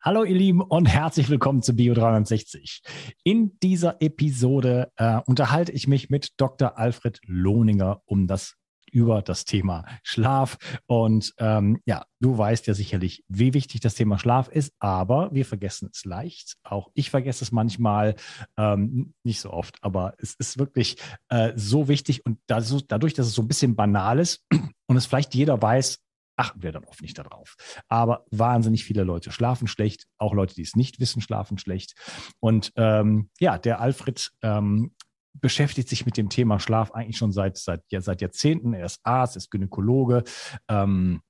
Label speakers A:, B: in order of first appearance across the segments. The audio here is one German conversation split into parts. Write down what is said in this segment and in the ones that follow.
A: Hallo ihr Lieben und herzlich willkommen zu Bio 360. In dieser Episode äh, unterhalte ich mich mit Dr. Alfred Lohninger um das über das Thema Schlaf. Und ähm, ja, du weißt ja sicherlich, wie wichtig das Thema Schlaf ist, aber wir vergessen es leicht. Auch ich vergesse es manchmal, ähm, nicht so oft, aber es ist wirklich äh, so wichtig und dadurch, dass es so ein bisschen banal ist und es vielleicht jeder weiß, achten wir dann oft nicht darauf. Aber wahnsinnig viele Leute schlafen schlecht, auch Leute, die es nicht wissen, schlafen schlecht. Und ähm, ja, der Alfred ähm, beschäftigt sich mit dem Thema Schlaf eigentlich schon seit, seit, ja, seit Jahrzehnten. Er ist Arzt, ist Gynäkologe. Ähm,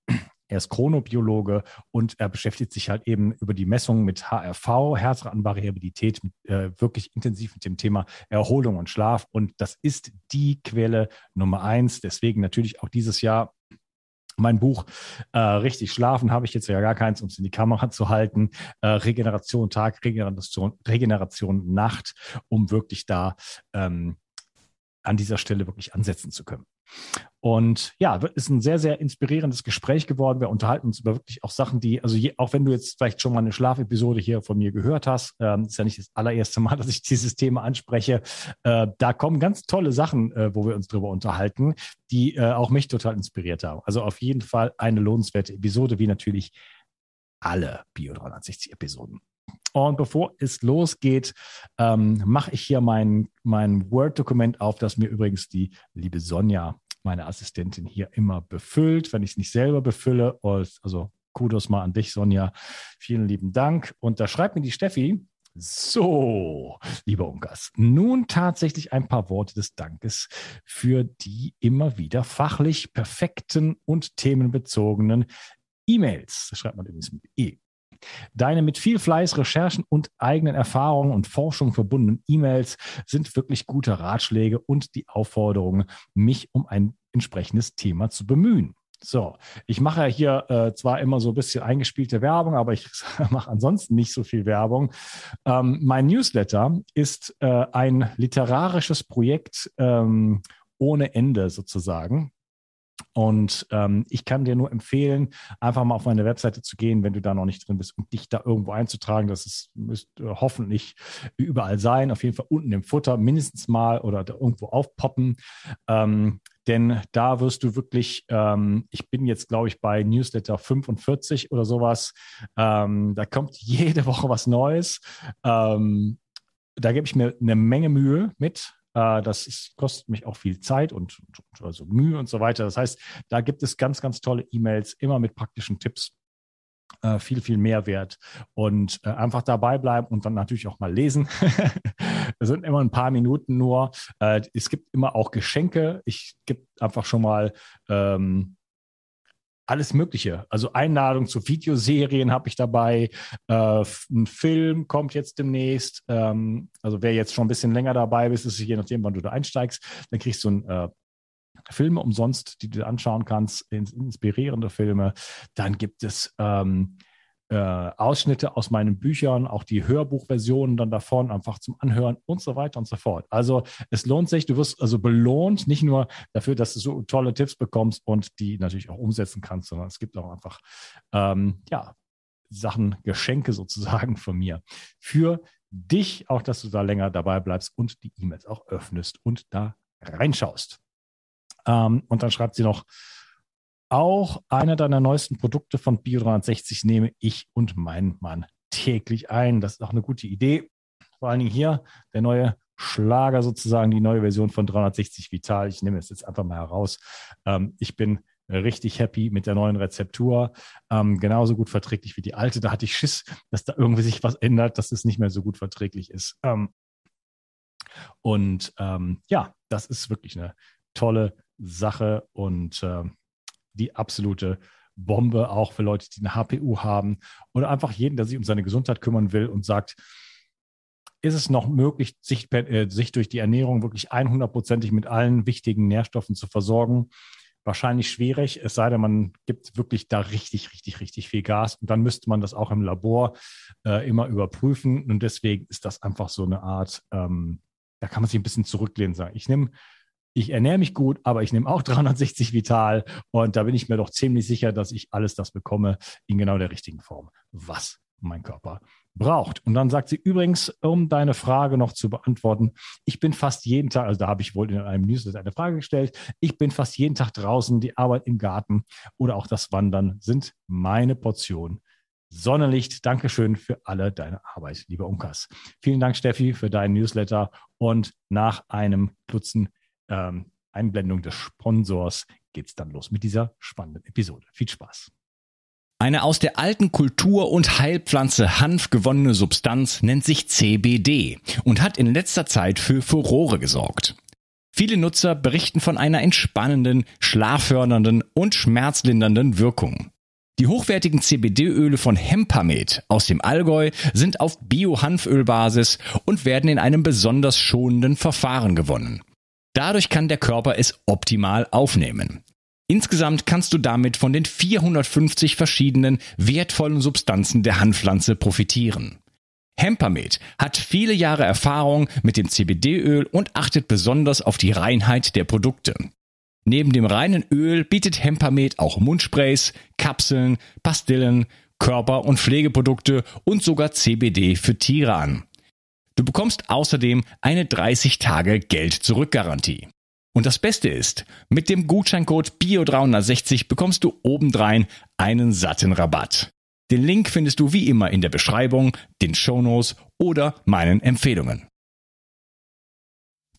A: er ist Chronobiologe und er beschäftigt sich halt eben über die Messungen mit HRV, Herzratenvariabilität, äh, wirklich intensiv mit dem Thema Erholung und Schlaf. Und das ist die Quelle Nummer eins. Deswegen natürlich auch dieses Jahr mein Buch äh, Richtig schlafen habe ich jetzt ja gar keins, um es in die Kamera zu halten. Äh, Regeneration Tag, Regeneration, Regeneration Nacht, um wirklich da ähm, an dieser Stelle wirklich ansetzen zu können. Und ja, ist ein sehr, sehr inspirierendes Gespräch geworden. Wir unterhalten uns über wirklich auch Sachen, die, also je, auch wenn du jetzt vielleicht schon mal eine Schlafepisode hier von mir gehört hast, ähm, ist ja nicht das allererste Mal, dass ich dieses Thema anspreche. Äh, da kommen ganz tolle Sachen, äh, wo wir uns drüber unterhalten, die äh, auch mich total inspiriert haben. Also auf jeden Fall eine lohnenswerte Episode, wie natürlich alle Bio 360 Episoden. Und bevor es losgeht, ähm, mache ich hier mein, mein Word-Dokument auf, das mir übrigens die liebe Sonja, meine Assistentin, hier immer befüllt, wenn ich es nicht selber befülle. Also Kudos mal an dich, Sonja. Vielen lieben Dank. Und da schreibt mir die Steffi, so, lieber Unkas, nun tatsächlich ein paar Worte des Dankes für die immer wieder fachlich perfekten und themenbezogenen E-Mails. Das schreibt man übrigens mit E. Deine mit viel Fleiß, Recherchen und eigenen Erfahrungen und Forschung verbundenen E-Mails sind wirklich gute Ratschläge und die Aufforderung, mich um ein entsprechendes Thema zu bemühen. So, ich mache ja hier äh, zwar immer so ein bisschen eingespielte Werbung, aber ich mache ansonsten nicht so viel Werbung. Ähm, mein Newsletter ist äh, ein literarisches Projekt ähm, ohne Ende sozusagen. Und ähm, ich kann dir nur empfehlen, einfach mal auf meine Webseite zu gehen, wenn du da noch nicht drin bist und dich da irgendwo einzutragen. Das ist, müsste hoffentlich überall sein. Auf jeden Fall unten im Futter mindestens mal oder irgendwo aufpoppen. Ähm, denn da wirst du wirklich, ähm, ich bin jetzt, glaube ich, bei Newsletter 45 oder sowas. Ähm, da kommt jede Woche was Neues. Ähm, da gebe ich mir eine Menge Mühe mit. Äh, das ist, kostet mich auch viel Zeit und, und also Mühe und so weiter. Das heißt, da gibt es ganz, ganz tolle E-Mails, immer mit praktischen Tipps. Äh, viel, viel Mehrwert und äh, einfach dabei bleiben und dann natürlich auch mal lesen. das sind immer ein paar Minuten nur. Äh, es gibt immer auch Geschenke. Ich gebe einfach schon mal ähm, alles Mögliche. Also Einladung zu Videoserien habe ich dabei. Äh, ein Film kommt jetzt demnächst. Ähm, also wer jetzt schon ein bisschen länger dabei ist, ist je nachdem, wann du da einsteigst, dann kriegst du ein äh, Filme umsonst, die du anschauen kannst, inspirierende Filme. Dann gibt es ähm, äh, Ausschnitte aus meinen Büchern, auch die Hörbuchversionen dann davon, einfach zum Anhören und so weiter und so fort. Also es lohnt sich, du wirst also belohnt, nicht nur dafür, dass du so tolle Tipps bekommst und die natürlich auch umsetzen kannst, sondern es gibt auch einfach, ähm, ja, Sachen, Geschenke sozusagen von mir für dich, auch dass du da länger dabei bleibst und die E-Mails auch öffnest und da reinschaust. Ähm, und dann schreibt sie noch, auch einer deiner neuesten Produkte von Bio360 nehme ich und mein Mann täglich ein. Das ist auch eine gute Idee. Vor allen Dingen hier der neue Schlager sozusagen, die neue Version von 360 Vital. Ich nehme es jetzt einfach mal heraus. Ähm, ich bin richtig happy mit der neuen Rezeptur. Ähm, genauso gut verträglich wie die alte. Da hatte ich Schiss, dass da irgendwie sich was ändert, dass es nicht mehr so gut verträglich ist. Ähm, und ähm, ja, das ist wirklich eine tolle Sache und äh, die absolute Bombe, auch für Leute, die eine HPU haben oder einfach jeden, der sich um seine Gesundheit kümmern will und sagt, ist es noch möglich, sich, äh, sich durch die Ernährung wirklich 100%ig mit allen wichtigen Nährstoffen zu versorgen? Wahrscheinlich schwierig, es sei denn, man gibt wirklich da richtig, richtig, richtig viel Gas. Und dann müsste man das auch im Labor äh, immer überprüfen. Und deswegen ist das einfach so eine Art, ähm, da kann man sich ein bisschen zurücklehnen, sagen, ich nehme ich ernähre mich gut, aber ich nehme auch 360 Vital und da bin ich mir doch ziemlich sicher, dass ich alles das bekomme in genau der richtigen Form, was
B: mein Körper braucht. Und dann sagt sie übrigens, um deine Frage noch zu beantworten, ich bin fast jeden Tag, also da habe ich wohl in einem Newsletter eine Frage gestellt, ich bin fast jeden Tag draußen, die Arbeit im Garten oder auch das Wandern sind meine Portion. Sonnenlicht, Dankeschön für alle deine Arbeit, lieber Unkas. Vielen Dank, Steffi, für deinen Newsletter. Und nach einem kurzen ähm, Einblendung des Sponsors geht es dann los mit dieser spannenden Episode. Viel Spaß.
A: Eine aus der alten Kultur- und Heilpflanze Hanf gewonnene Substanz nennt sich CBD und hat in letzter Zeit für Furore gesorgt. Viele Nutzer berichten von einer entspannenden, schlaffördernden und schmerzlindernden Wirkung. Die hochwertigen CBD-Öle von Hempamet aus dem Allgäu sind auf Bio-Hanfölbasis und werden in einem besonders schonenden Verfahren gewonnen. Dadurch kann der Körper es optimal aufnehmen. Insgesamt kannst du damit von den 450 verschiedenen wertvollen Substanzen der Hanfpflanze profitieren. Hempamet hat viele Jahre Erfahrung mit dem CBD-Öl und achtet besonders auf die Reinheit der Produkte. Neben dem reinen Öl bietet Hempamet auch Mundsprays, Kapseln, Pastillen, Körper- und Pflegeprodukte und sogar CBD für Tiere an. Du bekommst außerdem eine 30 Tage Geld-Zurück-Garantie. Und das Beste ist, mit dem Gutscheincode BIO360 bekommst du obendrein einen satten Rabatt. Den Link findest du wie immer in der Beschreibung, den Shownotes oder meinen Empfehlungen.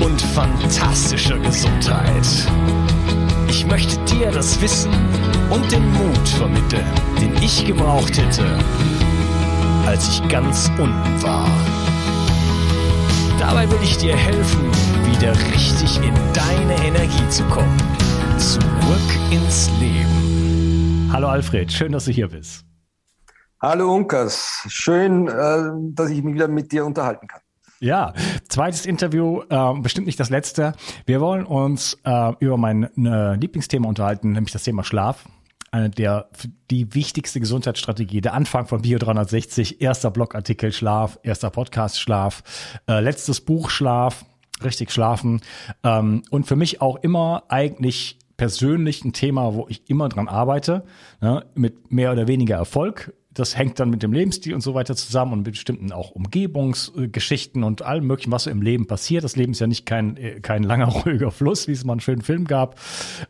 C: und fantastischer Gesundheit. Ich möchte dir das Wissen und den Mut vermitteln, den ich gebraucht hätte, als ich ganz unten war. Dabei will ich dir helfen, wieder richtig in deine Energie zu kommen. Zurück ins Leben.
B: Hallo Alfred, schön, dass du hier bist.
D: Hallo Unkas, schön, äh, dass ich mich wieder mit dir unterhalten kann.
B: Ja, zweites Interview, äh, bestimmt nicht das letzte. Wir wollen uns äh, über mein äh, Lieblingsthema unterhalten, nämlich das Thema Schlaf. Eine der die wichtigste Gesundheitsstrategie, der Anfang von Bio 360, erster Blogartikel Schlaf, erster Podcast Schlaf, äh, letztes Buch Schlaf, richtig schlafen ähm, und für mich auch immer eigentlich persönlich ein Thema, wo ich immer dran arbeite, ne, mit mehr oder weniger Erfolg das hängt dann mit dem Lebensstil und so weiter zusammen und mit bestimmten auch Umgebungsgeschichten und allem möglichen, was so im Leben passiert. Das Leben ist ja nicht kein, äh, kein langer, ruhiger Fluss, wie es mal einen schönen Film gab,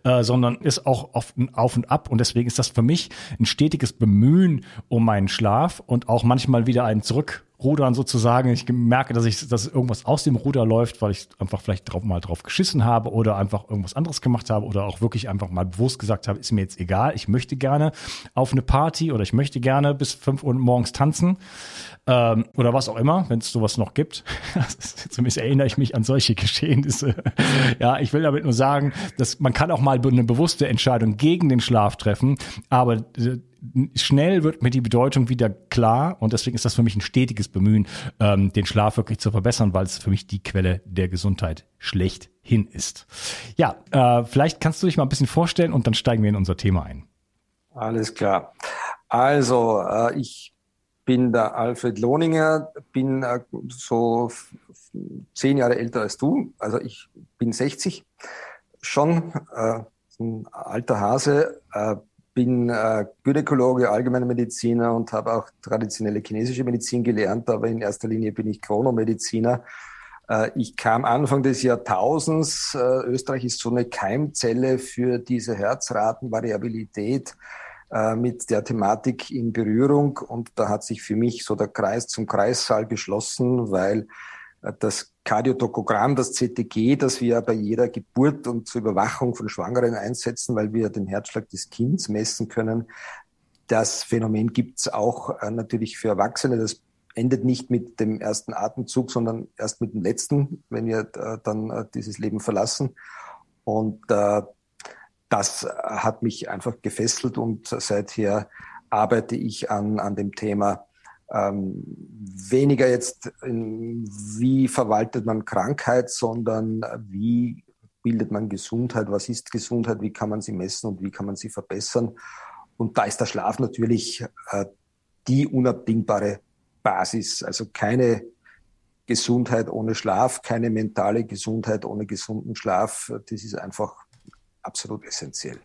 B: äh, sondern ist auch oft ein Auf und Ab. Und deswegen ist das für mich ein stetiges Bemühen um meinen Schlaf und auch manchmal wieder ein Zurück
A: Rudern sozusagen. Ich merke, dass ich, dass irgendwas aus dem Ruder läuft, weil ich einfach vielleicht drauf, mal drauf geschissen habe oder einfach irgendwas anderes gemacht habe oder auch wirklich einfach mal bewusst gesagt habe, ist mir jetzt egal. Ich möchte gerne auf eine Party oder ich möchte gerne bis fünf Uhr morgens tanzen ähm, oder was auch immer, wenn es sowas noch gibt. Zumindest erinnere ich mich an solche Geschehnisse. ja, ich will damit nur sagen, dass man kann auch mal eine bewusste Entscheidung gegen den Schlaf treffen, aber äh, schnell wird mir die Bedeutung wieder klar und deswegen ist das für mich ein stetiges Bemühen, ähm, den Schlaf wirklich zu verbessern, weil es für mich die Quelle der Gesundheit schlechthin ist. Ja, äh, vielleicht kannst du dich mal ein bisschen vorstellen und dann steigen wir in unser Thema ein.
D: Alles klar. Also, äh, ich bin der Alfred Lohninger, bin äh, so zehn Jahre älter als du, also ich bin 60 schon, äh, ein alter Hase, äh, bin äh, Gynäkologe, allgemeiner Mediziner und habe auch traditionelle chinesische Medizin gelernt, aber in erster Linie bin ich Chronomediziner. Äh, ich kam Anfang des Jahrtausends, äh, Österreich ist so eine Keimzelle für diese Herzratenvariabilität äh, mit der Thematik in Berührung und da hat sich für mich so der Kreis zum Kreissaal geschlossen, weil das Kardiotokogramm, das CTG, das wir bei jeder Geburt und zur Überwachung von Schwangeren einsetzen, weil wir den Herzschlag des Kindes messen können. Das Phänomen gibt es auch äh, natürlich für Erwachsene. Das endet nicht mit dem ersten Atemzug, sondern erst mit dem letzten, wenn wir äh, dann äh, dieses Leben verlassen. Und das hat mich einfach gefesselt und seither arbeite ich an, an dem Thema ähm, weniger jetzt, in, wie verwaltet man Krankheit, sondern wie bildet man Gesundheit, was ist Gesundheit, wie kann man sie messen und wie kann man sie verbessern. Und da ist der Schlaf natürlich äh, die unabdingbare Basis. Also keine Gesundheit ohne Schlaf, keine mentale Gesundheit ohne gesunden Schlaf. Das ist einfach absolut essentiell.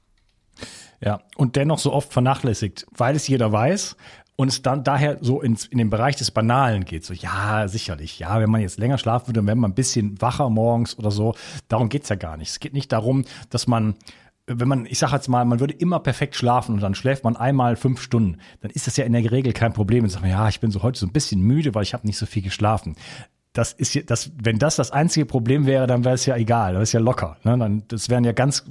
A: Ja, und dennoch so oft vernachlässigt, weil es jeder weiß, und es dann daher so ins, in den Bereich des Banalen geht. So, ja, sicherlich, ja, wenn man jetzt länger schlafen würde, dann wäre man ein bisschen wacher morgens oder so. Darum geht's ja gar nicht. Es geht nicht darum, dass man wenn man, ich sage jetzt mal, man würde immer perfekt schlafen und dann schläft man einmal fünf Stunden, dann ist das ja in der Regel kein Problem. Und sagt man, ja, ich bin so heute so ein bisschen müde, weil ich habe nicht so viel geschlafen. Das ist ja, das, wenn das das einzige Problem wäre, dann wäre es ja egal, das ist ja locker. Ne? Dann, das wären ja ganz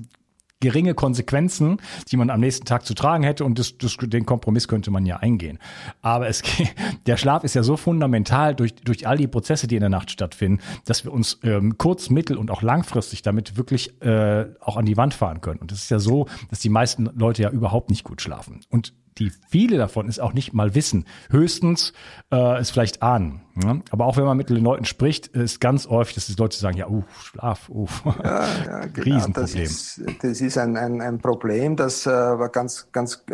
A: geringe Konsequenzen, die man am nächsten Tag zu tragen hätte und das, das, den Kompromiss könnte man ja eingehen. Aber es, der Schlaf ist ja so fundamental durch, durch all die Prozesse, die in der Nacht stattfinden, dass wir uns ähm, kurz-, mittel- und auch langfristig damit wirklich äh, auch an die Wand fahren können. Und es ist ja so, dass die meisten Leute ja überhaupt nicht gut schlafen. Und die viele davon ist auch nicht mal wissen. Höchstens äh, ist vielleicht ahnen. Ja? Aber auch wenn man mit den Leuten spricht, ist ganz häufig, dass die Leute sagen, ja, uh, Schlaf, uh. Ja,
D: ja genau. Riesenproblem. Das ist, das ist ein, ein, ein Problem, das äh, ganz, ganz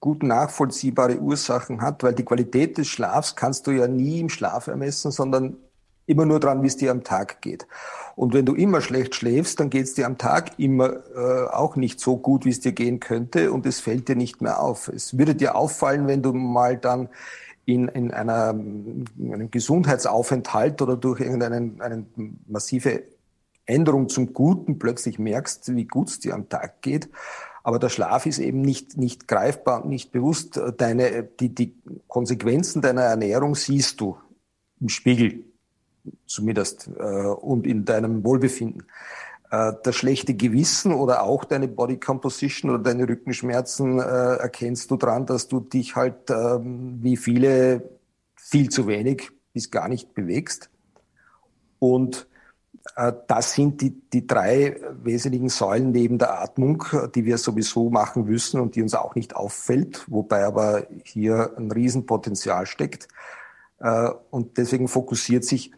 D: gut nachvollziehbare Ursachen hat, weil die Qualität des Schlafs kannst du ja nie im Schlaf ermessen, sondern immer nur dran, wie es dir am Tag geht. Und wenn du immer schlecht schläfst, dann geht es dir am Tag immer äh, auch nicht so gut, wie es dir gehen könnte und es fällt dir nicht mehr auf. Es würde dir auffallen, wenn du mal dann in, in einer, in einem Gesundheitsaufenthalt oder durch irgendeine eine massive Änderung zum Guten plötzlich merkst, wie gut es dir am Tag geht. Aber der Schlaf ist eben nicht, nicht greifbar und nicht bewusst. Deine, die, die Konsequenzen deiner Ernährung siehst du im Spiegel zumindest, äh, und in deinem Wohlbefinden. Äh, das schlechte Gewissen oder auch deine Body Composition oder deine Rückenschmerzen äh, erkennst du dran, dass du dich halt äh, wie viele viel zu wenig bis gar nicht bewegst. Und äh, das sind die, die drei wesentlichen Säulen neben der Atmung, die wir sowieso machen müssen und die uns auch nicht auffällt, wobei aber hier ein Riesenpotenzial steckt. Äh, und deswegen fokussiert sich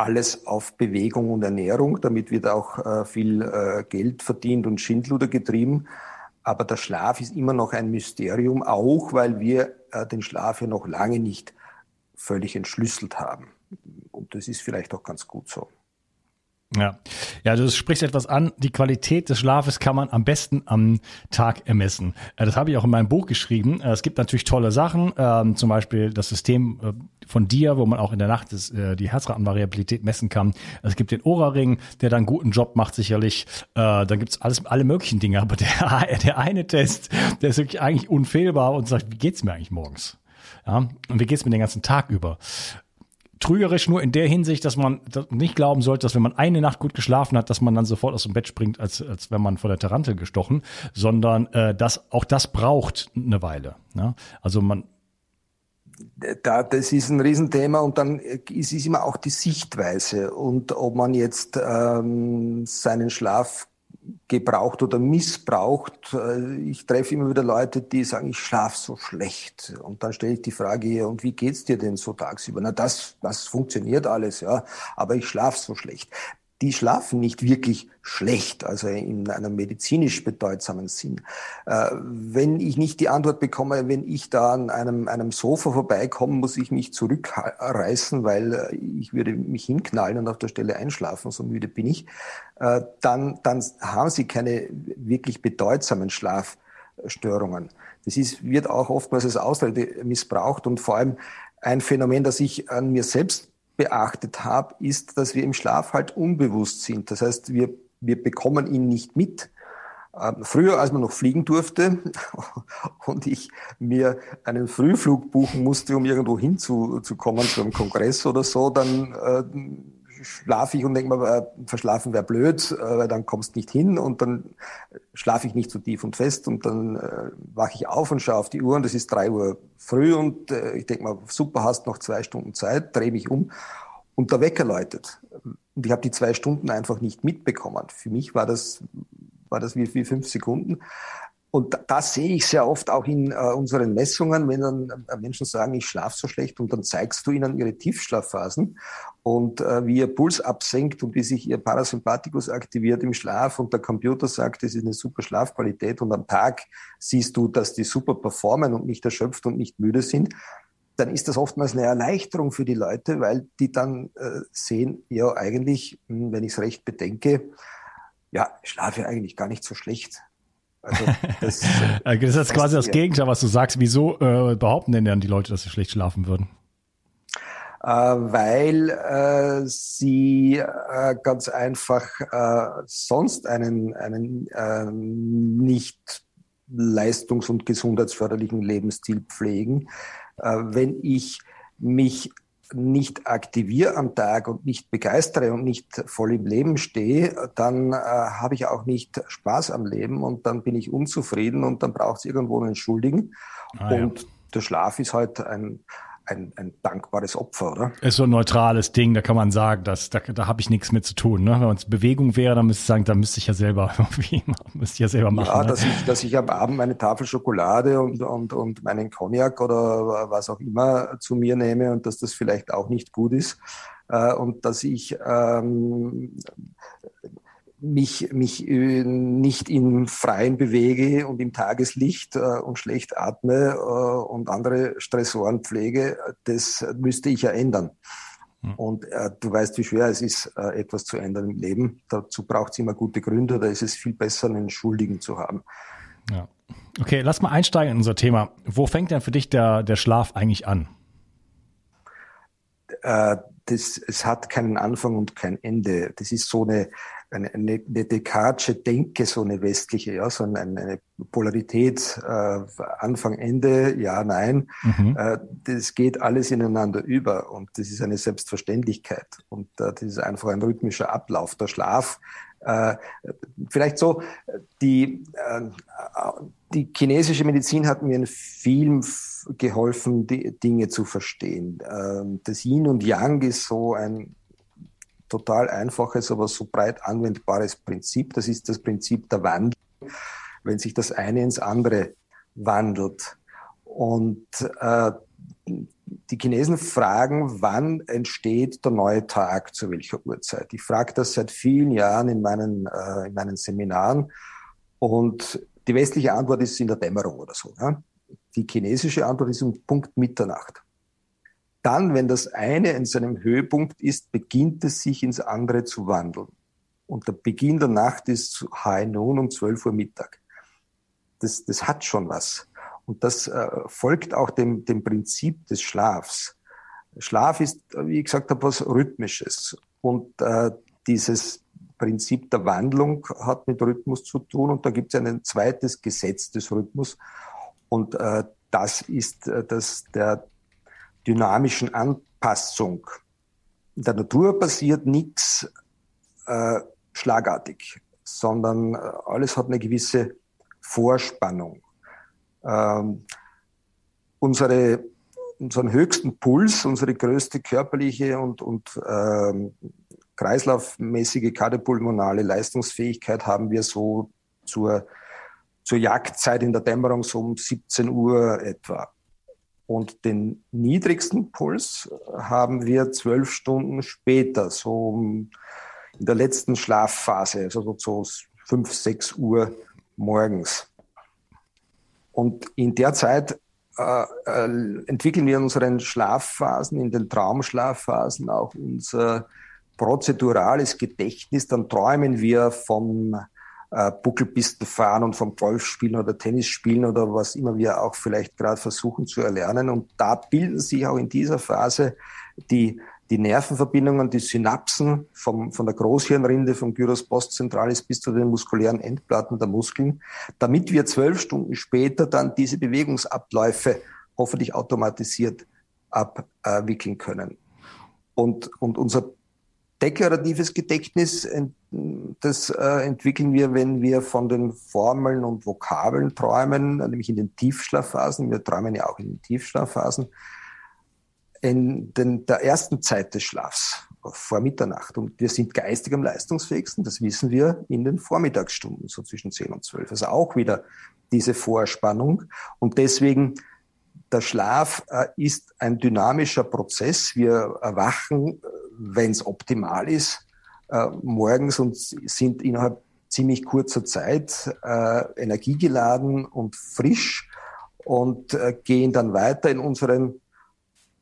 D: alles auf Bewegung und Ernährung. Damit wird auch äh, viel äh, Geld verdient und Schindluder getrieben. Aber der Schlaf ist immer noch ein Mysterium, auch weil wir äh, den Schlaf ja noch lange nicht völlig entschlüsselt haben. Und das ist vielleicht auch ganz gut so.
A: Ja, ja, du sprichst etwas an. Die Qualität des Schlafes kann man am besten am Tag ermessen. Äh, das habe ich auch in meinem Buch geschrieben. Äh, es gibt natürlich tolle Sachen, ähm, zum Beispiel das System äh, von dir, wo man auch in der Nacht die Herzratenvariabilität messen kann. Es gibt den Ora-Ring, der dann guten Job macht sicherlich. Dann gibt's alles, alle möglichen Dinge. Aber der, der eine Test, der ist wirklich eigentlich unfehlbar und sagt, wie geht's mir eigentlich morgens? Ja, und wie geht's mir den ganzen Tag über? Trügerisch nur in der Hinsicht, dass man nicht glauben sollte, dass wenn man eine Nacht gut geschlafen hat, dass man dann sofort aus dem Bett springt, als, als wenn man von der Tarantel gestochen, sondern äh, dass auch das braucht eine Weile. Ja? Also man
D: da, das ist ein Riesenthema und dann ist es immer auch die Sichtweise und ob man jetzt ähm, seinen Schlaf gebraucht oder missbraucht. Äh, ich treffe immer wieder Leute, die sagen, ich schlafe so schlecht. Und dann stelle ich die Frage, und wie geht's dir denn so tagsüber? Na, das, das funktioniert alles, ja, aber ich schlafe so schlecht die schlafen nicht wirklich schlecht, also in einem medizinisch bedeutsamen Sinn. Äh, wenn ich nicht die Antwort bekomme, wenn ich da an einem, einem Sofa vorbeikomme, muss ich mich zurückreißen, weil äh, ich würde mich hinknallen und auf der Stelle einschlafen, so müde bin ich, äh, dann, dann haben sie keine wirklich bedeutsamen Schlafstörungen. Das ist, wird auch oftmals als Ausrede missbraucht und vor allem ein Phänomen, das ich an mir selbst beachtet habe, ist, dass wir im Schlaf halt unbewusst sind. Das heißt, wir, wir bekommen ihn nicht mit. Ähm, früher, als man noch fliegen durfte und ich mir einen Frühflug buchen musste, um irgendwo hinzukommen, zu einem Kongress oder so, dann äh, schlafe ich und denke mir, äh, verschlafen wäre blöd, äh, weil dann kommst nicht hin und dann schlafe ich nicht so tief und fest und dann äh, wache ich auf und schaue auf die Uhr und es ist drei Uhr früh und äh, ich denke mal, super, hast noch zwei Stunden Zeit, drehe mich um und der Wecker läutet. Und ich habe die zwei Stunden einfach nicht mitbekommen. Für mich war das, war das wie, wie fünf Sekunden. Und das sehe ich sehr oft auch in äh, unseren Messungen, wenn dann äh, Menschen sagen, ich schlafe so schlecht und dann zeigst du ihnen ihre Tiefschlafphasen und äh, wie ihr Puls absenkt und wie sich ihr Parasympathikus aktiviert im Schlaf und der Computer sagt, das ist eine super Schlafqualität und am Tag siehst du, dass die super performen und nicht erschöpft und nicht müde sind, dann ist das oftmals eine Erleichterung für die Leute, weil die dann äh, sehen, ja eigentlich, hm, wenn ich es recht bedenke, ja, ich schlafe eigentlich gar nicht so schlecht.
A: Also das, das ist jetzt quasi das Gegenteil, was du sagst. Wieso äh, behaupten denn dann die Leute, dass sie schlecht schlafen würden?
D: Äh, weil äh, sie äh, ganz einfach äh, sonst einen, einen äh, nicht leistungs- und gesundheitsförderlichen Lebensstil pflegen. Äh, wenn ich mich nicht aktiviere am Tag und nicht begeistere und nicht voll im Leben stehe, dann äh, habe ich auch nicht Spaß am Leben und dann bin ich unzufrieden und dann braucht es irgendwo einen Schuldigen. Ah, und ja. der Schlaf ist halt ein, ein, ein dankbares Opfer, oder?
A: Ist so ein neutrales Ding, da kann man sagen, dass, da, da habe ich nichts mit zu tun. Ne? Wenn es Bewegung wäre, dann müsste ich sagen, da müsste ich ja selber müsste ich ja selber machen. Ja,
D: ne? dass, ich, dass ich am Abend meine Tafel Schokolade und, und, und meinen Cognac oder was auch immer zu mir nehme und dass das vielleicht auch nicht gut ist. Äh, und dass ich ähm, mich, mich äh, nicht im Freien bewege und im Tageslicht äh, und schlecht atme äh, und andere Stressoren pflege, das müsste ich ja ändern. Hm. Und äh, du weißt, wie schwer es ist, äh, etwas zu ändern im Leben. Dazu braucht es immer gute Gründe. Da ist es viel besser, einen Schuldigen zu haben.
A: Ja. Okay, lass mal einsteigen in unser Thema. Wo fängt denn für dich der, der Schlaf eigentlich an?
D: Äh, das, es hat keinen Anfang und kein Ende. Das ist so eine, eine, eine, eine Descartesche Denke, so eine westliche, ja, so eine, eine Polarität, äh, Anfang, Ende, ja, nein. Mhm. Äh, das geht alles ineinander über und das ist eine Selbstverständlichkeit und äh, das ist einfach ein rhythmischer Ablauf. Der Schlaf, äh, vielleicht so, die, äh, die chinesische Medizin hat mir in vielen geholfen, die Dinge zu verstehen. Ähm, das Yin und Yang ist so ein total einfaches, aber so breit anwendbares Prinzip. Das ist das Prinzip der Wandlung, wenn sich das eine ins andere wandelt. Und äh, die Chinesen fragen, wann entsteht der neue Tag, zu welcher Uhrzeit. Ich frage das seit vielen Jahren in meinen, äh, in meinen Seminaren und die westliche Antwort ist in der Dämmerung oder so. Ja? Die chinesische Antwort ist um Punkt Mitternacht. Dann, wenn das eine in seinem Höhepunkt ist, beginnt es sich ins andere zu wandeln. Und der Beginn der Nacht ist High Noon um 12 Uhr Mittag. Das, das hat schon was. Und das äh, folgt auch dem, dem Prinzip des Schlafs. Schlaf ist, wie gesagt habe, was Rhythmisches. Und äh, dieses Prinzip der Wandlung hat mit Rhythmus zu tun. Und da gibt es ein zweites Gesetz des Rhythmus. Und äh, das ist äh, das der dynamischen Anpassung. in der Natur passiert nichts äh, schlagartig, sondern äh, alles hat eine gewisse Vorspannung. Ähm, unsere, unseren höchsten Puls, unsere größte körperliche und, und ähm, kreislaufmäßige kardiopulmonale Leistungsfähigkeit haben wir so zur, zur Jagdzeit in der Dämmerung so um 17 Uhr etwa. Und den niedrigsten Puls haben wir zwölf Stunden später, so in der letzten Schlafphase, also so fünf, sechs Uhr morgens. Und in der Zeit äh, äh, entwickeln wir in unseren Schlafphasen, in den Traumschlafphasen auch unser prozedurales Gedächtnis. Dann träumen wir vom äh, Buckelpisten fahren und vom Golfspielen oder Tennisspielen oder was immer wir auch vielleicht gerade versuchen zu erlernen. Und da bilden sich auch in dieser Phase die, die Nervenverbindungen, die Synapsen vom, von der Großhirnrinde, vom Gyrus postzentralis bis zu den muskulären Endplatten der Muskeln, damit wir zwölf Stunden später dann diese Bewegungsabläufe hoffentlich automatisiert abwickeln können. Und, und unser deklaratives Gedächtnis, das äh, entwickeln wir, wenn wir von den Formeln und Vokabeln träumen, nämlich in den Tiefschlafphasen. Wir träumen ja auch in den Tiefschlafphasen. In den, der ersten Zeit des Schlafs, vor Mitternacht. Und wir sind geistig am leistungsfähigsten, das wissen wir in den Vormittagsstunden, so zwischen 10 und 12. Also auch wieder diese Vorspannung. Und deswegen der Schlaf äh, ist ein dynamischer Prozess. Wir erwachen, äh, wenn es optimal ist, äh, morgens und sind innerhalb ziemlich kurzer Zeit äh, energiegeladen und frisch und äh, gehen dann weiter in unseren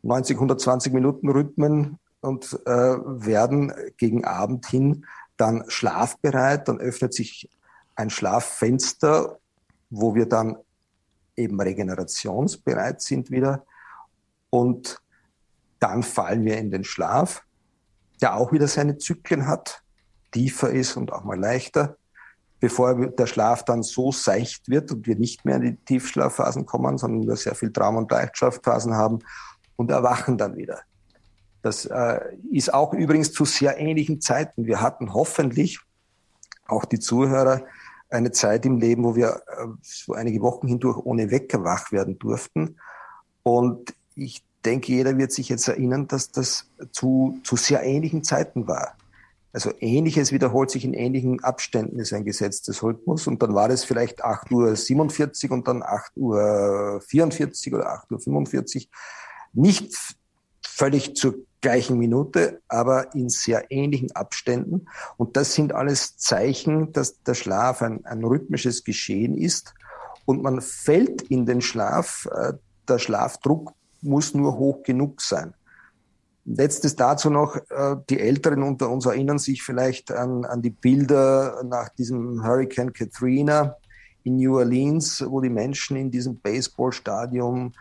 D: 90, 120 Minuten Rhythmen und äh, werden gegen Abend hin dann schlafbereit. Dann öffnet sich ein Schlaffenster, wo wir dann eben regenerationsbereit sind wieder. Und dann fallen wir in den Schlaf, der auch wieder seine Zyklen hat, tiefer ist und auch mal leichter, bevor der Schlaf dann so seicht wird und wir nicht mehr in die Tiefschlafphasen kommen, sondern wir sehr viel Traum- und Leichtschlafphasen haben und erwachen dann wieder. Das äh, ist auch übrigens zu sehr ähnlichen Zeiten. Wir hatten hoffentlich auch die Zuhörer eine Zeit im Leben, wo wir äh, so einige Wochen hindurch ohne Wecker wach werden durften. Und ich denke, jeder wird sich jetzt erinnern, dass das zu, zu sehr ähnlichen Zeiten war. Also ähnliches wiederholt sich in ähnlichen Abständen, ist ein gesetztes Rhythmus. Und dann war es vielleicht 8.47 Uhr und dann 8.44 Uhr oder 8.45 Uhr. Nicht völlig zur gleichen Minute, aber in sehr ähnlichen Abständen. Und das sind alles Zeichen, dass der Schlaf ein, ein rhythmisches Geschehen ist. Und man fällt in den Schlaf. Äh, der Schlafdruck muss nur hoch genug sein. Letztes dazu noch, äh, die Älteren unter uns erinnern sich vielleicht an, an die Bilder nach diesem Hurricane Katrina in New Orleans, wo die Menschen in diesem Baseballstadion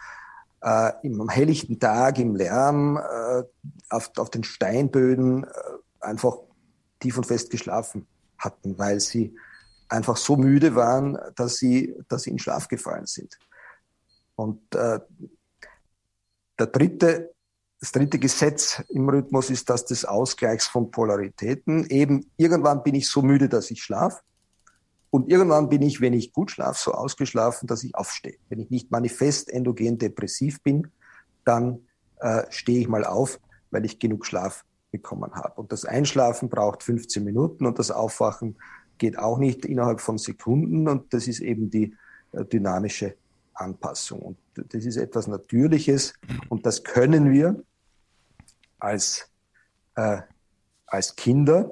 D: äh, im helllichten Tag, im Lärm, äh, auf, auf den Steinböden äh, einfach tief und fest geschlafen hatten, weil sie einfach so müde waren, dass sie, dass sie in Schlaf gefallen sind. Und äh, der dritte, das dritte Gesetz im Rhythmus ist das des Ausgleichs von Polaritäten. Eben irgendwann bin ich so müde, dass ich schlafe. Und irgendwann bin ich, wenn ich gut schlafe, so ausgeschlafen, dass ich aufstehe. Wenn ich nicht manifest endogen depressiv bin, dann äh, stehe ich mal auf, weil ich genug Schlaf bekommen habe. Und das Einschlafen braucht 15 Minuten und das Aufwachen geht auch nicht innerhalb von Sekunden. Und das ist eben die äh, dynamische Anpassung. Und das ist etwas Natürliches und das können wir als, äh, als Kinder.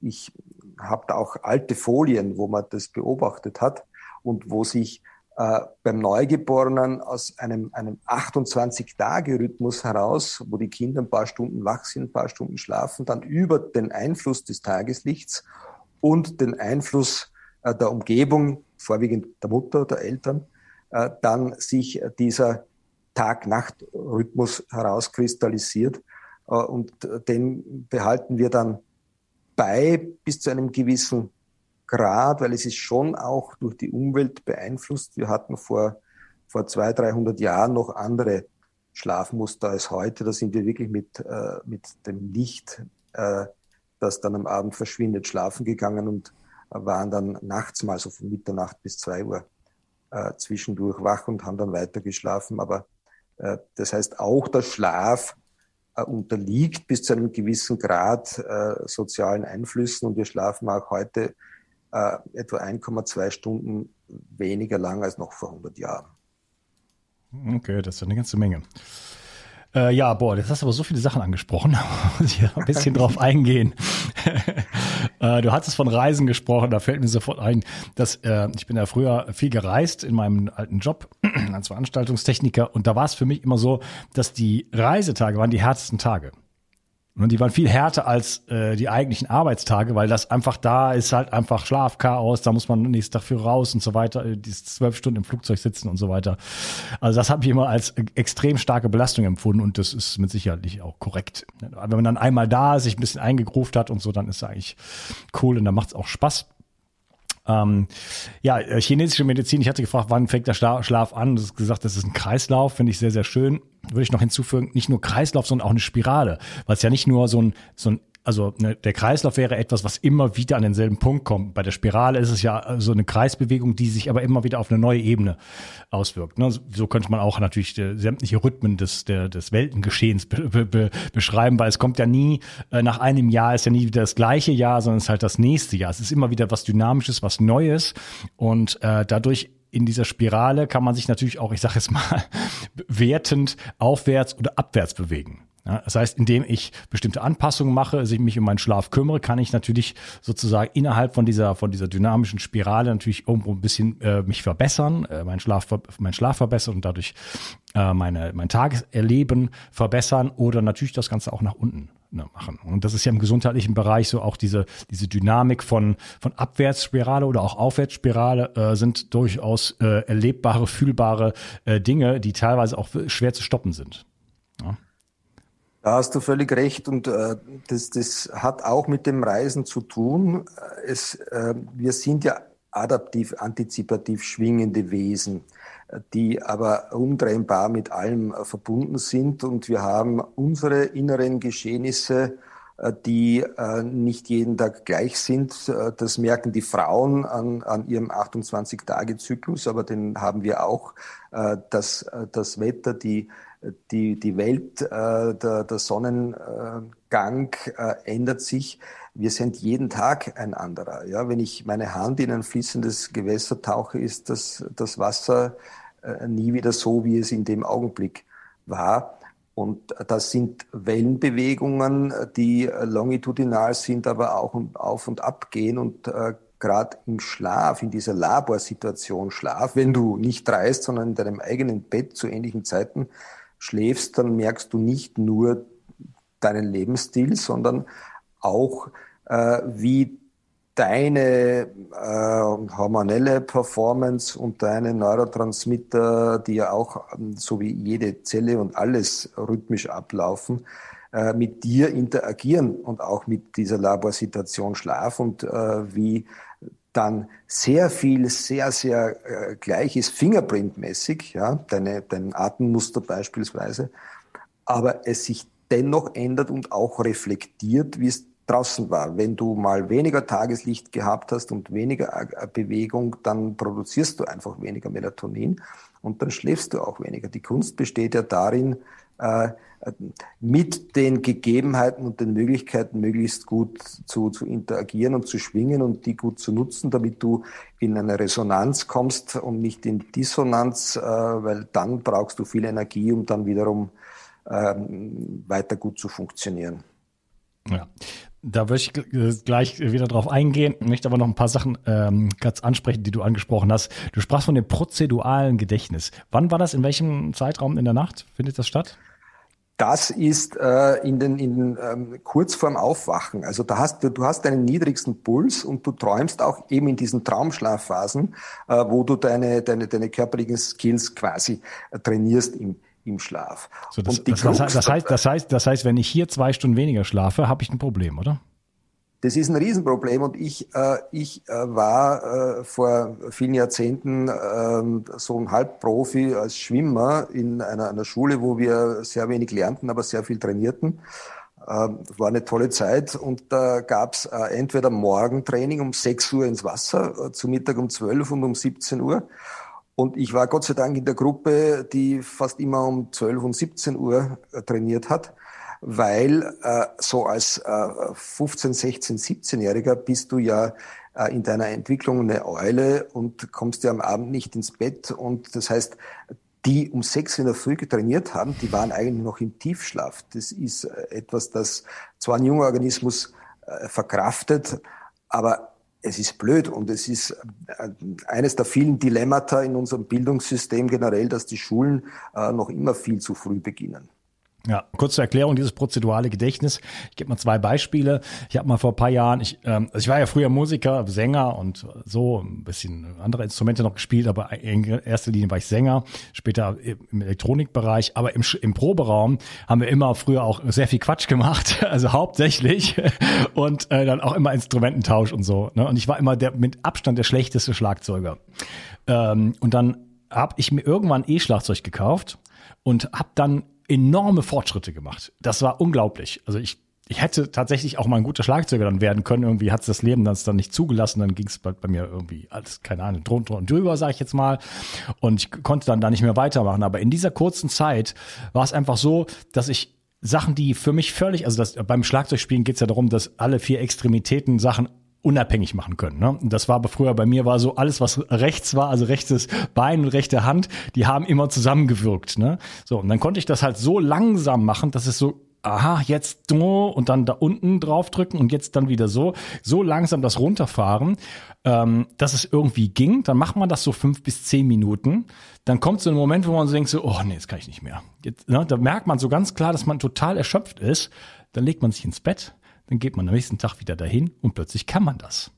D: Ich habe da auch alte Folien, wo man das beobachtet hat und wo sich äh, beim Neugeborenen aus einem, einem 28-Tage-Rhythmus heraus, wo die Kinder ein paar Stunden wach sind, ein paar Stunden schlafen, dann über den Einfluss des Tageslichts und den Einfluss äh, der Umgebung, vorwiegend der Mutter, der Eltern, dann sich dieser Tag-Nacht-Rhythmus herauskristallisiert. Äh, und den behalten wir dann bei bis zu einem gewissen Grad, weil es ist schon auch durch die Umwelt beeinflusst. Wir hatten vor, vor 200, 300 Jahren noch andere Schlafmuster als heute. Da sind wir wirklich mit, äh, mit dem Licht, äh, das dann am Abend verschwindet, schlafen gegangen und waren dann nachts mal so von Mitternacht bis zwei Uhr äh, zwischendurch wach und haben dann weiter geschlafen. Aber äh, das heißt, auch der Schlaf äh, unterliegt bis zu einem gewissen Grad äh, sozialen Einflüssen und wir schlafen auch heute äh, etwa 1,2 Stunden weniger lang als noch vor 100 Jahren.
A: Okay, das ist eine ganze Menge. Äh, ja, boah, jetzt hast du aber so viele Sachen angesprochen. muss ich ein bisschen drauf eingehen. äh, du hattest von Reisen gesprochen, da fällt mir sofort ein, dass äh, ich bin ja früher viel gereist in meinem alten Job als Veranstaltungstechniker und da war es für mich immer so, dass die Reisetage waren die härtesten Tage. Und die waren viel härter als äh, die eigentlichen Arbeitstage, weil das einfach da ist halt einfach Schlafchaos, da muss man nächsten Tag für raus und so weiter, äh, die zwölf Stunden im Flugzeug sitzen und so weiter. Also das habe ich immer als extrem starke Belastung empfunden und das ist mit Sicherheit nicht auch korrekt. Wenn man dann einmal da sich ein bisschen eingegruft hat und so, dann ist eigentlich cool und dann macht es auch Spaß. Ähm, ja, äh, chinesische Medizin, ich hatte gefragt, wann fängt der Schlaf an? Du hast gesagt, das ist ein Kreislauf, finde ich sehr, sehr schön. Würde ich noch hinzufügen, nicht nur Kreislauf, sondern auch eine Spirale, weil es ja nicht nur so ein, so ein also ne, der Kreislauf wäre etwas, was immer wieder an denselben Punkt kommt. Bei der Spirale ist es ja so eine Kreisbewegung, die sich aber immer wieder auf eine neue Ebene auswirkt. Ne? So könnte man auch natürlich äh, sämtliche Rhythmen des, der, des Weltengeschehens be, be, beschreiben, weil es kommt ja nie, äh, nach einem Jahr ist ja nie wieder das gleiche Jahr, sondern es ist halt das nächste Jahr. Es ist immer wieder was Dynamisches, was Neues und äh, dadurch in dieser Spirale kann man sich natürlich auch, ich sage es mal, wertend aufwärts oder abwärts bewegen. Ja, das heißt, indem ich bestimmte Anpassungen mache, also ich mich um meinen Schlaf kümmere, kann ich natürlich sozusagen innerhalb von dieser von dieser dynamischen Spirale natürlich irgendwo ein bisschen äh, mich verbessern, äh, meinen Schlaf meinen Schlaf verbessern und dadurch äh, meine mein Tageserleben verbessern oder natürlich das Ganze auch nach unten ne, machen. Und das ist ja im gesundheitlichen Bereich so auch diese diese Dynamik von von Abwärtsspirale oder auch Aufwärtsspirale äh, sind durchaus äh, erlebbare, fühlbare äh, Dinge, die teilweise auch schwer zu stoppen sind.
D: Da hast du völlig recht und äh, das, das hat auch mit dem Reisen zu tun. Es, äh, wir sind ja adaptiv, antizipativ schwingende Wesen, die aber untrennbar mit allem äh, verbunden sind und wir haben unsere inneren Geschehnisse, äh, die äh, nicht jeden Tag gleich sind. Äh, das merken die Frauen an, an ihrem 28-Tage-Zyklus, aber den haben wir auch. Äh, das, das Wetter, die die, die Welt, äh, der, der Sonnengang äh, ändert sich. Wir sind jeden Tag ein anderer. Ja, wenn ich meine Hand in ein fließendes Gewässer tauche, ist das, das Wasser äh, nie wieder so, wie es in dem Augenblick war. Und das sind Wellenbewegungen, die longitudinal sind, aber auch auf und ab gehen und äh, gerade im Schlaf, in dieser Laborsituation Schlaf, wenn du nicht reist, sondern in deinem eigenen Bett zu ähnlichen Zeiten, schläfst, dann merkst du nicht nur deinen Lebensstil, sondern auch, äh, wie deine äh, hormonelle Performance und deine Neurotransmitter, die ja auch so wie jede Zelle und alles rhythmisch ablaufen, äh, mit dir interagieren und auch mit dieser Laborsituation Schlaf und äh, wie dann sehr viel, sehr, sehr äh, gleiches Fingerprint-mäßig, ja, deine, dein Atemmuster beispielsweise, aber es sich dennoch ändert und auch reflektiert, wie es draußen war. Wenn du mal weniger Tageslicht gehabt hast und weniger äh, Bewegung, dann produzierst du einfach weniger Melatonin und dann schläfst du auch weniger. Die Kunst besteht ja darin, mit den Gegebenheiten und den Möglichkeiten möglichst gut zu, zu interagieren und zu schwingen und die gut zu nutzen, damit du in eine Resonanz kommst und nicht in Dissonanz, äh, weil dann brauchst du viel Energie, um dann wiederum ähm, weiter gut zu funktionieren.
A: Ja, da würde ich äh, gleich wieder drauf eingehen, möchte aber noch ein paar Sachen ähm, ganz ansprechen, die du angesprochen hast. Du sprachst von dem prozeduralen Gedächtnis. Wann war das? In welchem Zeitraum in der Nacht findet das statt?
D: Das ist äh, in den, in den ähm, kurz vorm Aufwachen. Also da hast du, du hast deinen niedrigsten Puls und du träumst auch eben in diesen Traumschlafphasen, äh, wo du deine, deine, deine körperlichen Skills quasi äh, trainierst im, im Schlaf.
A: So, das, das, heißt, das, heißt, das, heißt, das heißt, wenn ich hier zwei Stunden weniger schlafe, habe ich ein Problem, oder?
D: Das ist ein Riesenproblem und ich, äh, ich äh, war äh, vor vielen Jahrzehnten äh, so ein Halbprofi als Schwimmer in einer, einer Schule, wo wir sehr wenig lernten, aber sehr viel trainierten. Äh, war eine tolle Zeit und da gab's äh, entweder Morgentraining um 6 Uhr ins Wasser, äh, zu Mittag um 12 und um 17 Uhr. Und ich war Gott sei Dank in der Gruppe, die fast immer um 12 und 17 Uhr äh, trainiert hat weil äh, so als äh, 15, 16, 17-Jähriger bist du ja äh, in deiner Entwicklung eine Eule und kommst ja am Abend nicht ins Bett. Und das heißt, die um sechs in der Früh trainiert haben, die waren eigentlich noch im Tiefschlaf. Das ist äh, etwas, das zwar ein junger Organismus äh, verkraftet, aber es ist blöd und es ist äh, eines der vielen Dilemmata in unserem Bildungssystem generell, dass die Schulen noch immer viel zu früh beginnen.
A: Ja, kurze Erklärung, dieses prozedurale Gedächtnis. Ich gebe mal zwei Beispiele. Ich habe mal vor ein paar Jahren, ich, ähm, also ich war ja früher Musiker, Sänger und so ein bisschen andere Instrumente noch gespielt, aber in erster Linie war ich Sänger, später im Elektronikbereich. Aber im, im Proberaum haben wir immer früher auch sehr viel Quatsch gemacht, also hauptsächlich und äh, dann auch immer Instrumententausch und so. Ne? Und ich war immer der mit Abstand der schlechteste Schlagzeuger. Ähm, und dann habe ich mir irgendwann E-Schlagzeug gekauft und habe dann enorme Fortschritte gemacht. Das war unglaublich. Also ich ich hätte tatsächlich auch mal ein guter Schlagzeuger dann werden können. Irgendwie hat es das Leben dann nicht zugelassen. Dann ging es bei, bei, mir irgendwie alles, keine Ahnung, drunter und drüber, sage ich jetzt mal. Und ich konnte dann da nicht mehr weitermachen. Aber in dieser kurzen Zeit war es einfach so, dass ich Sachen, die für mich völlig, also das, beim Schlagzeugspielen geht es ja darum, dass alle vier Extremitäten Sachen unabhängig machen können. Ne? Das war aber früher bei mir war so alles, was rechts war, also rechtes Bein und rechte Hand, die haben immer zusammengewirkt. Ne? So und dann konnte ich das halt so langsam machen, dass es so aha, jetzt so und dann da unten draufdrücken und jetzt dann wieder so, so langsam das runterfahren, ähm, dass es irgendwie ging. Dann macht man das so fünf bis zehn Minuten. Dann kommt so ein Moment, wo man so denkt so, oh nee, jetzt kann ich nicht mehr. Jetzt, ne, da merkt man so ganz klar, dass man total erschöpft ist. Dann legt man sich ins Bett dann geht man am nächsten Tag wieder dahin und plötzlich kann man das.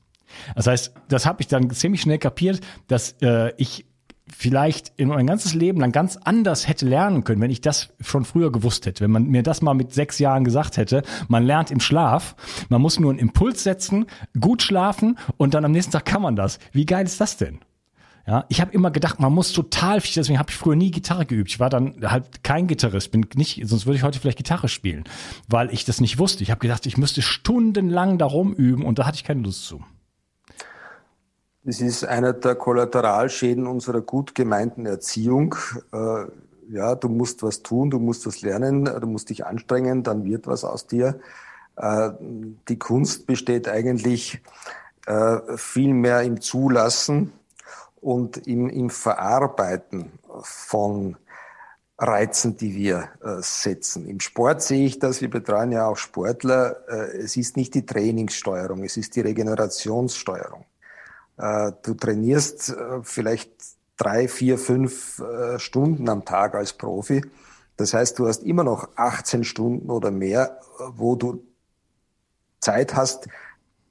A: Das heißt, das habe ich dann ziemlich schnell kapiert, dass äh, ich vielleicht in mein ganzes Leben lang ganz anders hätte lernen können, wenn ich das schon früher gewusst hätte. Wenn man mir das mal mit sechs Jahren gesagt hätte, man lernt im Schlaf, man muss nur einen Impuls setzen, gut schlafen und dann am nächsten Tag kann man das. Wie geil ist das denn? Ja, ich habe immer gedacht, man muss total viel, deswegen habe ich früher nie Gitarre geübt. Ich war dann halt kein Gitarrist, bin nicht, sonst würde ich heute vielleicht Gitarre spielen, weil ich das nicht wusste. Ich habe gedacht, ich müsste stundenlang darum üben und da hatte ich keine Lust zu.
D: Das ist einer der Kollateralschäden unserer gut gemeinten Erziehung. Äh, ja, du musst was tun, du musst was lernen, du musst dich anstrengen, dann wird was aus dir. Äh, die Kunst besteht eigentlich äh, viel mehr im Zulassen und im, im Verarbeiten von Reizen, die wir äh, setzen. Im Sport sehe ich das, wir betreuen ja auch Sportler, äh, es ist nicht die Trainingssteuerung, es ist die Regenerationssteuerung. Äh, du trainierst äh, vielleicht drei, vier, fünf äh, Stunden am Tag als Profi. Das heißt, du hast immer noch 18 Stunden oder mehr, äh, wo du Zeit hast,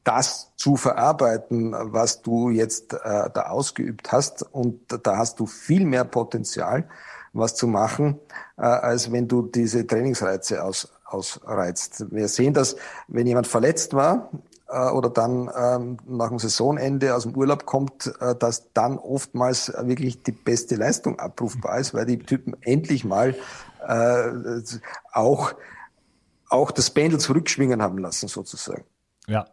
D: das zu verarbeiten, was du jetzt äh, da ausgeübt hast. Und da hast du viel mehr Potenzial, was zu machen, äh, als wenn du diese Trainingsreize aus, ausreizt. Wir sehen das, wenn jemand verletzt war äh, oder dann ähm, nach dem Saisonende aus dem Urlaub kommt, äh, dass dann oftmals wirklich die beste Leistung abrufbar ist, weil die Typen endlich mal äh, auch, auch das Pendel zurückschwingen haben lassen, sozusagen.
A: Ja,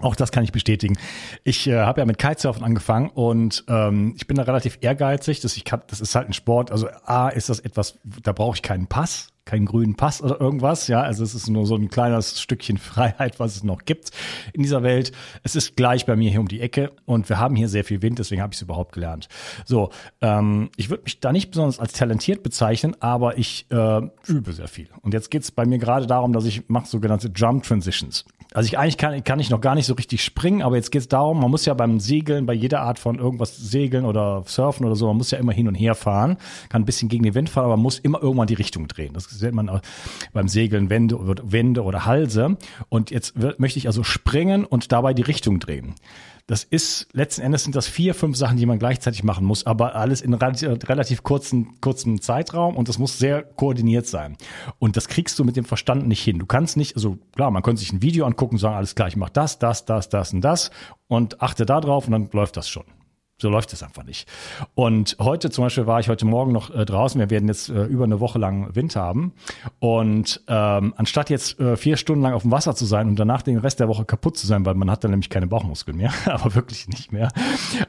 A: auch das kann ich bestätigen. Ich äh, habe ja mit Kitesurfen angefangen und ähm, ich bin da relativ ehrgeizig. Dass ich kann, das ist halt ein Sport. Also A ist das etwas, da brauche ich keinen Pass keinen grünen Pass oder irgendwas. Ja, also es ist nur so ein kleines Stückchen Freiheit, was es noch gibt in dieser Welt. Es ist gleich bei mir hier um die Ecke und wir haben hier sehr viel Wind, deswegen habe ich es überhaupt gelernt. So, ähm, ich würde mich da nicht besonders als talentiert bezeichnen, aber ich äh, übe sehr viel. Und jetzt geht es bei mir gerade darum, dass ich mache sogenannte Jump Transitions. Also ich eigentlich kann, kann ich noch gar nicht so richtig springen, aber jetzt geht es darum, man muss ja beim Segeln, bei jeder Art von irgendwas segeln oder surfen oder so, man muss ja immer hin und her fahren, kann ein bisschen gegen den Wind fahren, aber man muss immer irgendwann die Richtung drehen. Das das nennt man beim Segeln Wände, Wände oder Halse. Und jetzt möchte ich also springen und dabei die Richtung drehen. Das ist, letzten Endes sind das vier, fünf Sachen, die man gleichzeitig machen muss, aber alles in relativ kurzen, kurzen Zeitraum und das muss sehr koordiniert sein. Und das kriegst du mit dem Verstand nicht hin. Du kannst nicht, also klar, man könnte sich ein Video angucken und sagen, alles klar, ich mach das, das, das, das und das und achte da drauf und dann läuft das schon. So läuft es einfach nicht. Und heute zum Beispiel war ich heute Morgen noch äh, draußen. Wir werden jetzt äh, über eine Woche lang Wind haben. Und ähm, anstatt jetzt äh, vier Stunden lang auf dem Wasser zu sein und danach den Rest der Woche kaputt zu sein, weil man hat dann nämlich keine Bauchmuskeln mehr, aber wirklich nicht mehr,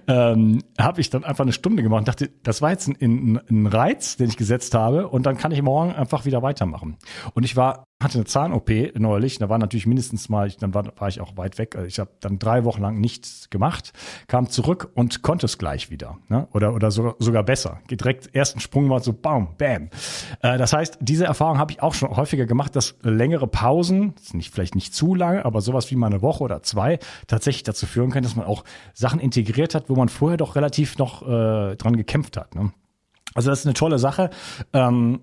A: ähm, habe ich dann einfach eine Stunde gemacht und dachte, das war jetzt ein, ein, ein Reiz, den ich gesetzt habe und dann kann ich morgen einfach wieder weitermachen. Und ich war hatte eine Zahn-OP neulich, da war natürlich mindestens mal, dann war, war ich auch weit weg. Also ich habe dann drei Wochen lang nichts gemacht, kam zurück und konnte es gleich wieder. Ne? Oder, oder sogar, sogar besser. Direkt ersten Sprung war so bam, bam. Äh, das heißt, diese Erfahrung habe ich auch schon häufiger gemacht, dass längere Pausen, nicht, vielleicht nicht zu lange, aber sowas wie mal eine Woche oder zwei, tatsächlich dazu führen können, dass man auch Sachen integriert hat, wo man vorher doch relativ noch äh, dran gekämpft hat. Ne? Also das ist eine tolle Sache. Ähm,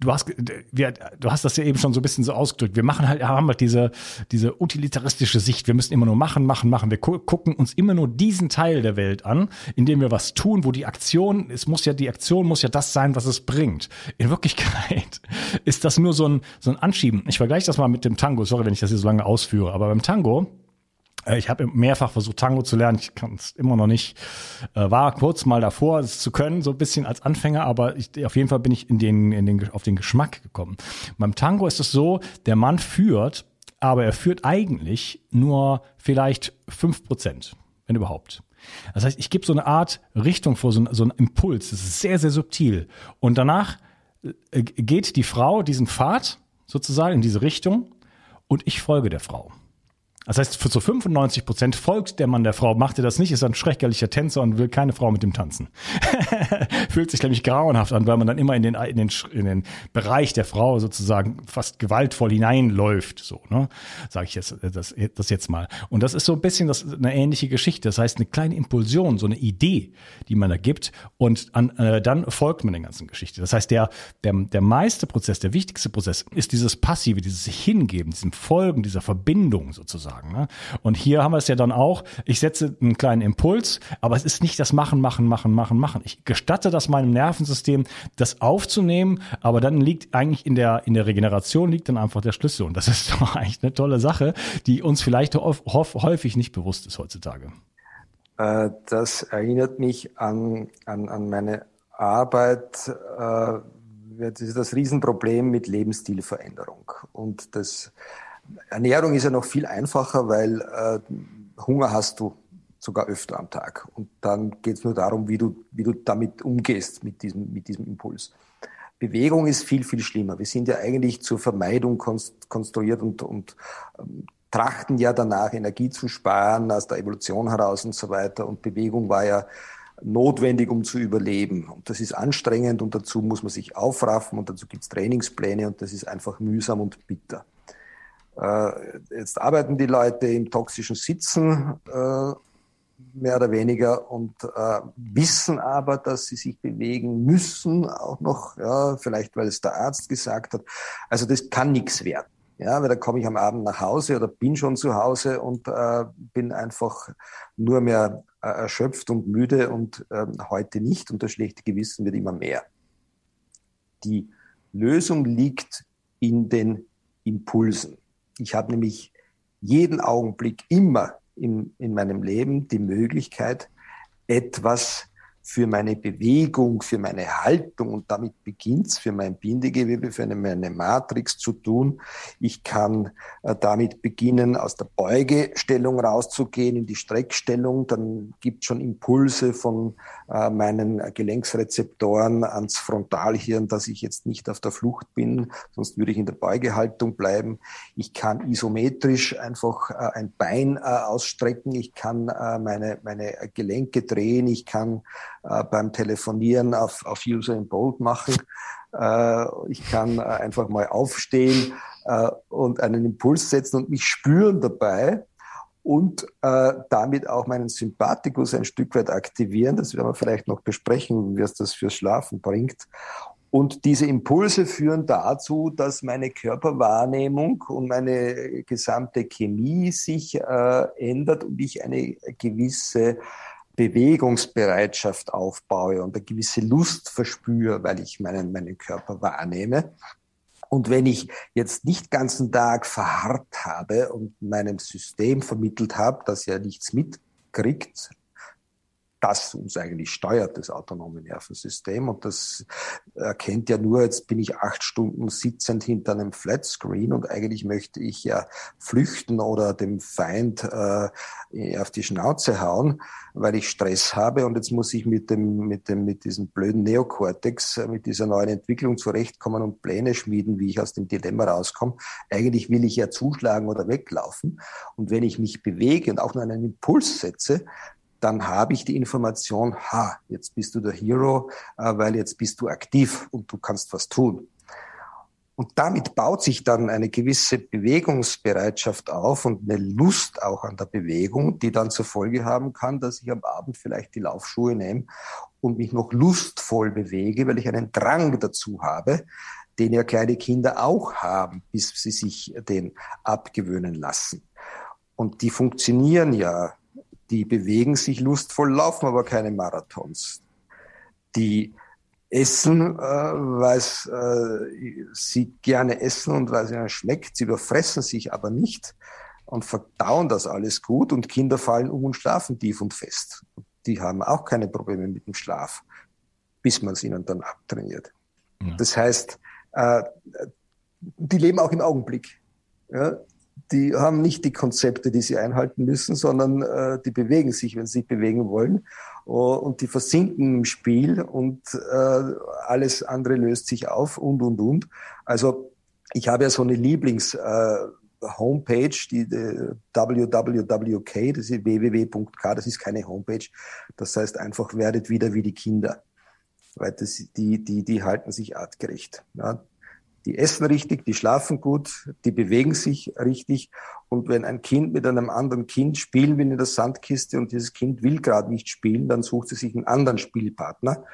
A: du hast, wir, du hast das ja eben schon so ein bisschen so ausgedrückt. Wir machen halt, haben halt diese, diese utilitaristische Sicht. Wir müssen immer nur machen, machen, machen. Wir gu gucken uns immer nur diesen Teil der Welt an, in dem wir was tun, wo die Aktion, es muss ja, die Aktion muss ja das sein, was es bringt. In Wirklichkeit ist das nur so ein, so ein Anschieben. Ich vergleiche das mal mit dem Tango. Sorry, wenn ich das hier so lange ausführe. Aber beim Tango, ich habe mehrfach versucht, Tango zu lernen. Ich kann es immer noch nicht. Äh, war kurz mal davor, es zu können, so ein bisschen als Anfänger, aber ich, auf jeden Fall bin ich in den, in den, auf den Geschmack gekommen. Beim Tango ist es so, der Mann führt, aber er führt eigentlich nur vielleicht fünf Prozent, wenn überhaupt. Das heißt, ich gebe so eine Art Richtung vor, so, so einen Impuls. Das ist sehr, sehr subtil. Und danach äh, geht die Frau diesen Pfad sozusagen in diese Richtung und ich folge der Frau. Das heißt, für so 95 Prozent folgt der Mann der Frau. Macht er das nicht, ist ein schrecklicher Tänzer und will keine Frau mit ihm tanzen. Fühlt sich nämlich grauenhaft an, weil man dann immer in den, in den, in den Bereich der Frau sozusagen fast gewaltvoll hineinläuft. So, ne? Sage ich jetzt, das, das jetzt mal. Und das ist so ein bisschen das, eine ähnliche Geschichte. Das heißt, eine kleine Impulsion, so eine Idee, die man da gibt und an, äh, dann folgt man der ganzen Geschichte. Das heißt, der, der, der meiste Prozess, der wichtigste Prozess ist dieses Passive, dieses hingeben, diesem Folgen, dieser Verbindung sozusagen sagen. Ne? Und hier haben wir es ja dann auch, ich setze einen kleinen Impuls, aber es ist nicht das Machen, Machen, Machen, Machen, Machen. Ich gestatte das meinem Nervensystem, das aufzunehmen, aber dann liegt eigentlich in der, in der Regeneration liegt dann einfach der Schlüssel. Und das ist doch eigentlich eine tolle Sache, die uns vielleicht häufig nicht bewusst ist heutzutage.
D: Äh, das erinnert mich an, an, an meine Arbeit. Äh, das ist das Riesenproblem mit Lebensstilveränderung. Und das Ernährung ist ja noch viel einfacher, weil äh, Hunger hast du sogar öfter am Tag. Und dann geht es nur darum, wie du, wie du damit umgehst, mit diesem, mit diesem Impuls. Bewegung ist viel, viel schlimmer. Wir sind ja eigentlich zur Vermeidung konstruiert und, und ähm, trachten ja danach, Energie zu sparen, aus der Evolution heraus und so weiter. Und Bewegung war ja notwendig, um zu überleben. Und das ist anstrengend und dazu muss man sich aufraffen und dazu gibt es Trainingspläne und das ist einfach mühsam und bitter. Äh, jetzt arbeiten die Leute im toxischen Sitzen äh, mehr oder weniger und äh, wissen aber, dass sie sich bewegen müssen, auch noch, ja, vielleicht weil es der Arzt gesagt hat. Also das kann nichts werden. Ja, weil da komme ich am Abend nach Hause oder bin schon zu Hause und äh, bin einfach nur mehr äh, erschöpft und müde und äh, heute nicht und das schlechte Gewissen wird immer mehr. Die Lösung liegt in den Impulsen. Ich habe nämlich jeden Augenblick immer in, in meinem Leben die Möglichkeit, etwas für meine Bewegung, für meine Haltung und damit beginnt's für mein Bindegewebe, für meine Matrix zu tun. Ich kann äh, damit beginnen, aus der Beugestellung rauszugehen in die Streckstellung. Dann gibt schon Impulse von äh, meinen Gelenksrezeptoren ans Frontalhirn, dass ich jetzt nicht auf der Flucht bin, sonst würde ich in der Beugehaltung bleiben. Ich kann isometrisch einfach äh, ein Bein ausstrecken. Ich kann meine, meine Gelenke drehen. Ich kann äh, beim Telefonieren auf, auf User in Bold machen. Äh, ich kann äh, einfach mal aufstehen äh, und einen Impuls setzen und mich spüren dabei und äh, damit auch meinen Sympathikus ein Stück weit aktivieren. Das werden wir vielleicht noch besprechen, wie es das fürs Schlafen bringt. Und diese Impulse führen dazu, dass meine Körperwahrnehmung und meine gesamte Chemie sich äh, ändert und ich eine gewisse Bewegungsbereitschaft aufbaue und eine gewisse Lust verspüre, weil ich meinen, meinen Körper wahrnehme. Und wenn ich jetzt nicht ganzen Tag verharrt habe und meinem System vermittelt habe, dass er nichts mitkriegt, das uns eigentlich steuert, das autonome Nervensystem. Und das erkennt ja nur, jetzt bin ich acht Stunden sitzend hinter einem Flatscreen und eigentlich möchte ich ja flüchten oder dem Feind äh, auf die Schnauze hauen, weil ich Stress habe und jetzt muss ich mit dem, mit dem, mit diesem blöden Neokortex, äh, mit dieser neuen Entwicklung zurechtkommen und Pläne schmieden, wie ich aus dem Dilemma rauskomme. Eigentlich will ich ja zuschlagen oder weglaufen. Und wenn ich mich bewege und auch nur einen Impuls setze, dann habe ich die Information, ha, jetzt bist du der Hero, äh, weil jetzt bist du aktiv und du kannst was tun. Und damit baut sich dann eine gewisse Bewegungsbereitschaft auf und eine Lust auch an der Bewegung, die dann zur Folge haben kann, dass ich am Abend vielleicht die Laufschuhe nehme und mich noch lustvoll bewege, weil ich einen Drang dazu habe, den ja kleine Kinder auch haben, bis sie sich den abgewöhnen lassen. Und die funktionieren ja die bewegen sich lustvoll, laufen aber keine Marathons. Die essen, äh, weil äh, sie gerne essen und weil es ihnen schmeckt. Sie überfressen sich aber nicht und verdauen das alles gut und Kinder fallen um und schlafen tief und fest. Die haben auch keine Probleme mit dem Schlaf, bis man es ihnen dann abtrainiert. Ja. Das heißt, äh, die leben auch im Augenblick. Ja? Die haben nicht die Konzepte, die sie einhalten müssen, sondern äh, die bewegen sich, wenn sie sich bewegen wollen. Uh, und die versinken im Spiel und äh, alles andere löst sich auf und, und, und. Also ich habe ja so eine Lieblings- äh, Homepage, die, die www.k, das ist www.k, das ist keine Homepage. Das heißt einfach, werdet wieder wie die Kinder. Weil das, die, die, die halten sich artgerecht. Ja, die essen richtig, die schlafen gut, die bewegen sich richtig. Und wenn ein Kind mit einem anderen Kind spielen will in der Sandkiste und dieses Kind will gerade nicht spielen, dann sucht sie sich einen anderen Spielpartner.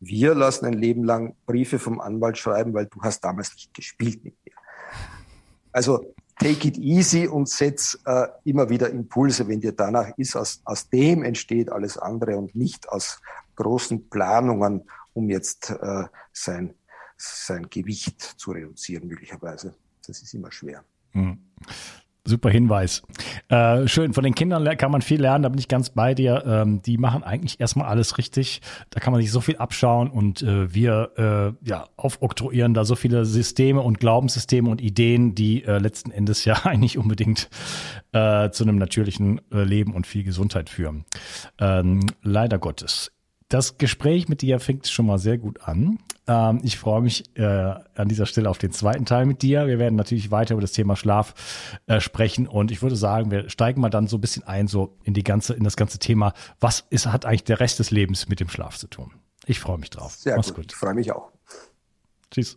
D: Wir lassen ein Leben lang Briefe vom Anwalt schreiben, weil du hast damals nicht gespielt mit mir. Also take it easy und setz äh, immer wieder Impulse, wenn dir danach ist. Aus, aus dem entsteht alles andere und nicht aus großen Planungen, um jetzt äh, sein sein Gewicht zu reduzieren, möglicherweise. Das ist immer schwer. Mhm.
A: Super Hinweis. Äh, schön, von den Kindern kann man viel lernen, da bin ich ganz bei dir. Ähm, die machen eigentlich erstmal alles richtig. Da kann man sich so viel abschauen und äh, wir äh, ja, aufoktroyieren da so viele Systeme und Glaubenssysteme und Ideen, die äh, letzten Endes ja eigentlich unbedingt äh, zu einem natürlichen äh, Leben und viel Gesundheit führen. Ähm, leider Gottes. Das Gespräch mit dir fängt schon mal sehr gut an. Ähm, ich freue mich äh, an dieser Stelle auf den zweiten Teil mit dir. Wir werden natürlich weiter über das Thema Schlaf äh, sprechen und ich würde sagen, wir steigen mal dann so ein bisschen ein, so in die ganze, in das ganze Thema. Was ist, hat eigentlich der Rest des Lebens mit dem Schlaf zu tun? Ich freue mich drauf.
D: Sehr Mach's gut. gut. Ich freue mich auch.
E: Tschüss.